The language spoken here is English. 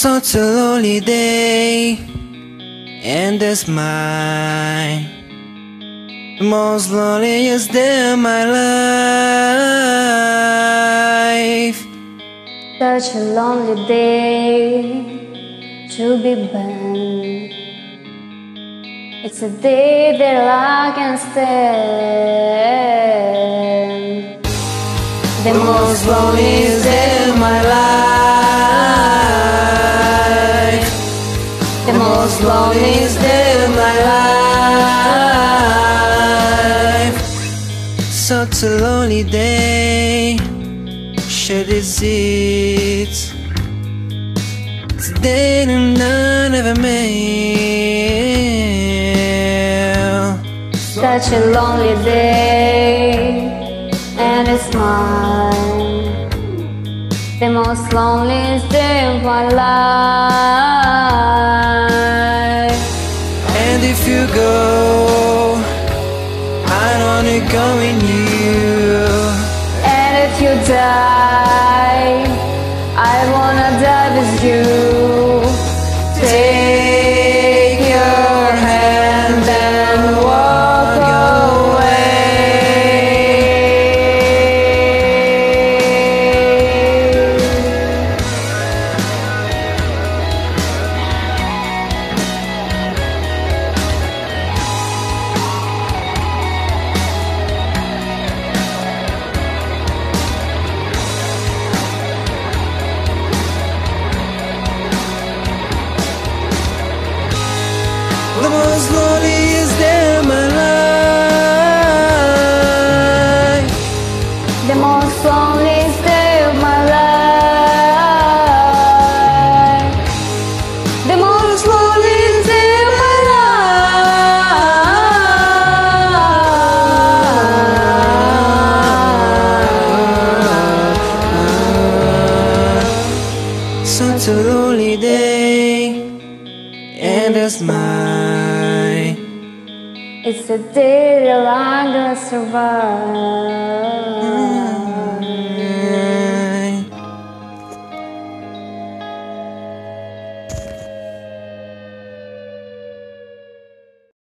Such a lonely day, and that's mine. The most loneliest day of my life. Such a lonely day to be burned. It's a day that I can stand. The most loneliest day of my life. Such a lonely day. Shed is it. It's a day that none ever made. Such a lonely day, and it's mine. The most loneliest day of my life. I'm only going you. And if you die, The most of my life. The most of my life. The most of my life. Such a lonely day, and it's mine. It's a day that gonna survive.